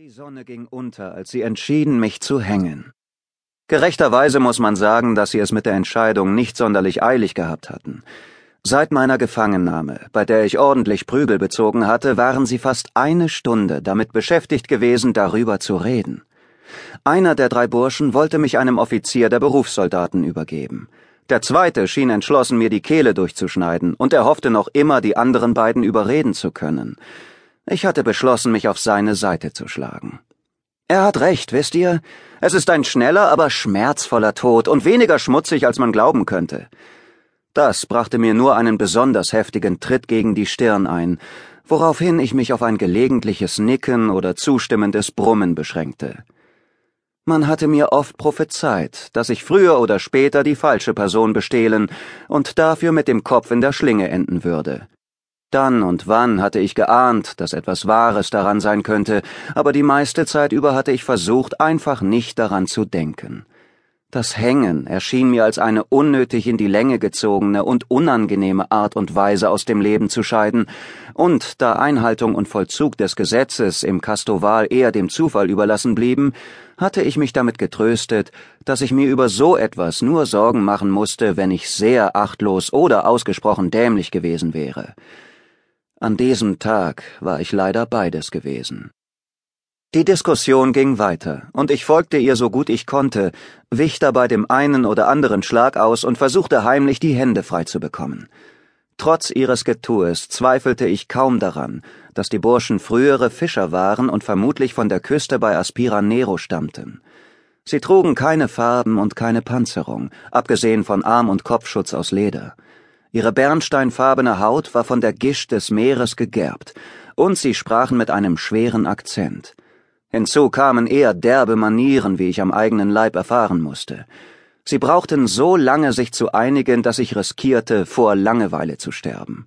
Die Sonne ging unter, als sie entschieden, mich zu hängen. Gerechterweise muss man sagen, dass sie es mit der Entscheidung nicht sonderlich eilig gehabt hatten. Seit meiner Gefangennahme, bei der ich ordentlich Prügel bezogen hatte, waren sie fast eine Stunde damit beschäftigt gewesen, darüber zu reden. Einer der drei Burschen wollte mich einem Offizier der Berufssoldaten übergeben. Der zweite schien entschlossen, mir die Kehle durchzuschneiden, und er hoffte noch immer, die anderen beiden überreden zu können. Ich hatte beschlossen, mich auf seine Seite zu schlagen. Er hat recht, wisst ihr? Es ist ein schneller, aber schmerzvoller Tod und weniger schmutzig, als man glauben könnte. Das brachte mir nur einen besonders heftigen Tritt gegen die Stirn ein, woraufhin ich mich auf ein gelegentliches Nicken oder zustimmendes Brummen beschränkte. Man hatte mir oft prophezeit, dass ich früher oder später die falsche Person bestehlen und dafür mit dem Kopf in der Schlinge enden würde. Dann und wann hatte ich geahnt, dass etwas Wahres daran sein könnte, aber die meiste Zeit über hatte ich versucht, einfach nicht daran zu denken. Das Hängen erschien mir als eine unnötig in die Länge gezogene und unangenehme Art und Weise aus dem Leben zu scheiden, und da Einhaltung und Vollzug des Gesetzes im Kastoval eher dem Zufall überlassen blieben, hatte ich mich damit getröstet, dass ich mir über so etwas nur Sorgen machen musste, wenn ich sehr achtlos oder ausgesprochen dämlich gewesen wäre. An diesem Tag war ich leider beides gewesen. Die Diskussion ging weiter, und ich folgte ihr so gut ich konnte, wich dabei dem einen oder anderen Schlag aus und versuchte heimlich die Hände frei zu bekommen. Trotz ihres Getues zweifelte ich kaum daran, dass die Burschen frühere Fischer waren und vermutlich von der Küste bei Aspira Nero stammten. Sie trugen keine Farben und keine Panzerung, abgesehen von Arm- und Kopfschutz aus Leder. Ihre bernsteinfarbene Haut war von der Gischt des Meeres gegerbt, und sie sprachen mit einem schweren Akzent. Hinzu kamen eher derbe Manieren, wie ich am eigenen Leib erfahren musste. Sie brauchten so lange, sich zu einigen, dass ich riskierte, vor Langeweile zu sterben.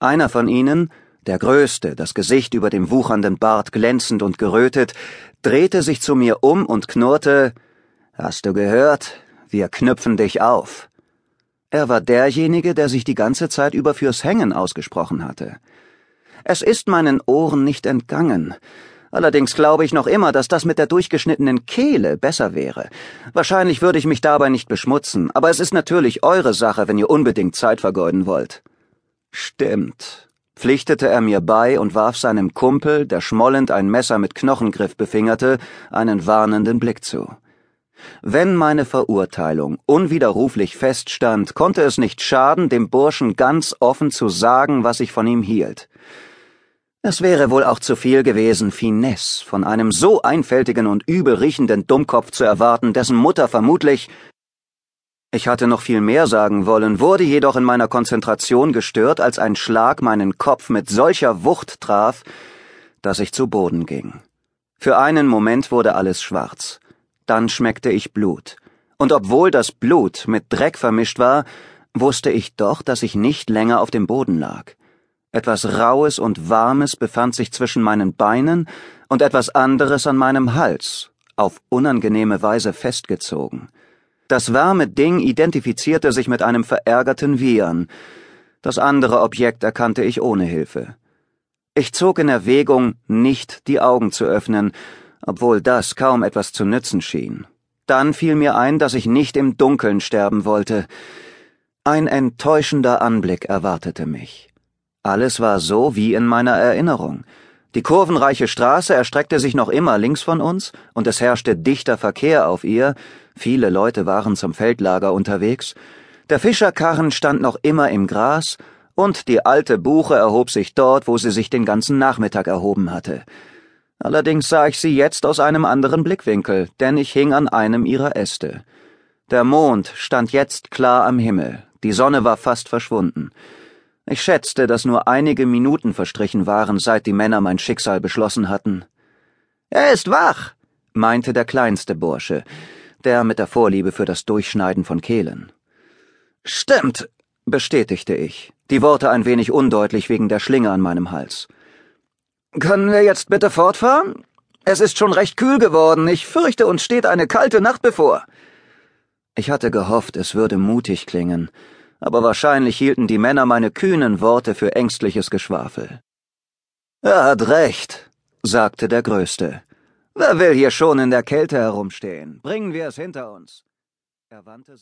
Einer von ihnen, der Größte, das Gesicht über dem wuchernden Bart glänzend und gerötet, drehte sich zu mir um und knurrte Hast du gehört? Wir knüpfen dich auf. Er war derjenige, der sich die ganze Zeit über fürs Hängen ausgesprochen hatte. Es ist meinen Ohren nicht entgangen. Allerdings glaube ich noch immer, dass das mit der durchgeschnittenen Kehle besser wäre. Wahrscheinlich würde ich mich dabei nicht beschmutzen, aber es ist natürlich eure Sache, wenn ihr unbedingt Zeit vergeuden wollt. Stimmt, pflichtete er mir bei und warf seinem Kumpel, der schmollend ein Messer mit Knochengriff befingerte, einen warnenden Blick zu. Wenn meine Verurteilung unwiderruflich feststand, konnte es nicht schaden, dem Burschen ganz offen zu sagen, was ich von ihm hielt. Es wäre wohl auch zu viel gewesen, Finesse von einem so einfältigen und übel riechenden Dummkopf zu erwarten, dessen Mutter vermutlich ich hatte noch viel mehr sagen wollen, wurde jedoch in meiner Konzentration gestört, als ein Schlag meinen Kopf mit solcher Wucht traf, dass ich zu Boden ging. Für einen Moment wurde alles schwarz. Dann schmeckte ich Blut. Und obwohl das Blut mit Dreck vermischt war, wusste ich doch, dass ich nicht länger auf dem Boden lag. Etwas Raues und Warmes befand sich zwischen meinen Beinen und etwas anderes an meinem Hals, auf unangenehme Weise festgezogen. Das warme Ding identifizierte sich mit einem verärgerten Vian. Das andere Objekt erkannte ich ohne Hilfe. Ich zog in Erwägung, nicht die Augen zu öffnen, obwohl das kaum etwas zu nützen schien. Dann fiel mir ein, dass ich nicht im Dunkeln sterben wollte. Ein enttäuschender Anblick erwartete mich. Alles war so wie in meiner Erinnerung. Die kurvenreiche Straße erstreckte sich noch immer links von uns, und es herrschte dichter Verkehr auf ihr, viele Leute waren zum Feldlager unterwegs, der Fischerkarren stand noch immer im Gras, und die alte Buche erhob sich dort, wo sie sich den ganzen Nachmittag erhoben hatte. Allerdings sah ich sie jetzt aus einem anderen Blickwinkel, denn ich hing an einem ihrer Äste. Der Mond stand jetzt klar am Himmel, die Sonne war fast verschwunden. Ich schätzte, dass nur einige Minuten verstrichen waren, seit die Männer mein Schicksal beschlossen hatten. Er ist wach, meinte der kleinste Bursche, der mit der Vorliebe für das Durchschneiden von Kehlen. Stimmt, bestätigte ich, die Worte ein wenig undeutlich wegen der Schlinge an meinem Hals. Können wir jetzt bitte fortfahren? Es ist schon recht kühl geworden. Ich fürchte, uns steht eine kalte Nacht bevor. Ich hatte gehofft, es würde mutig klingen, aber wahrscheinlich hielten die Männer meine kühnen Worte für ängstliches Geschwafel. Er hat recht, sagte der Größte. Wer will hier schon in der Kälte herumstehen? Bringen wir es hinter uns. Er wandte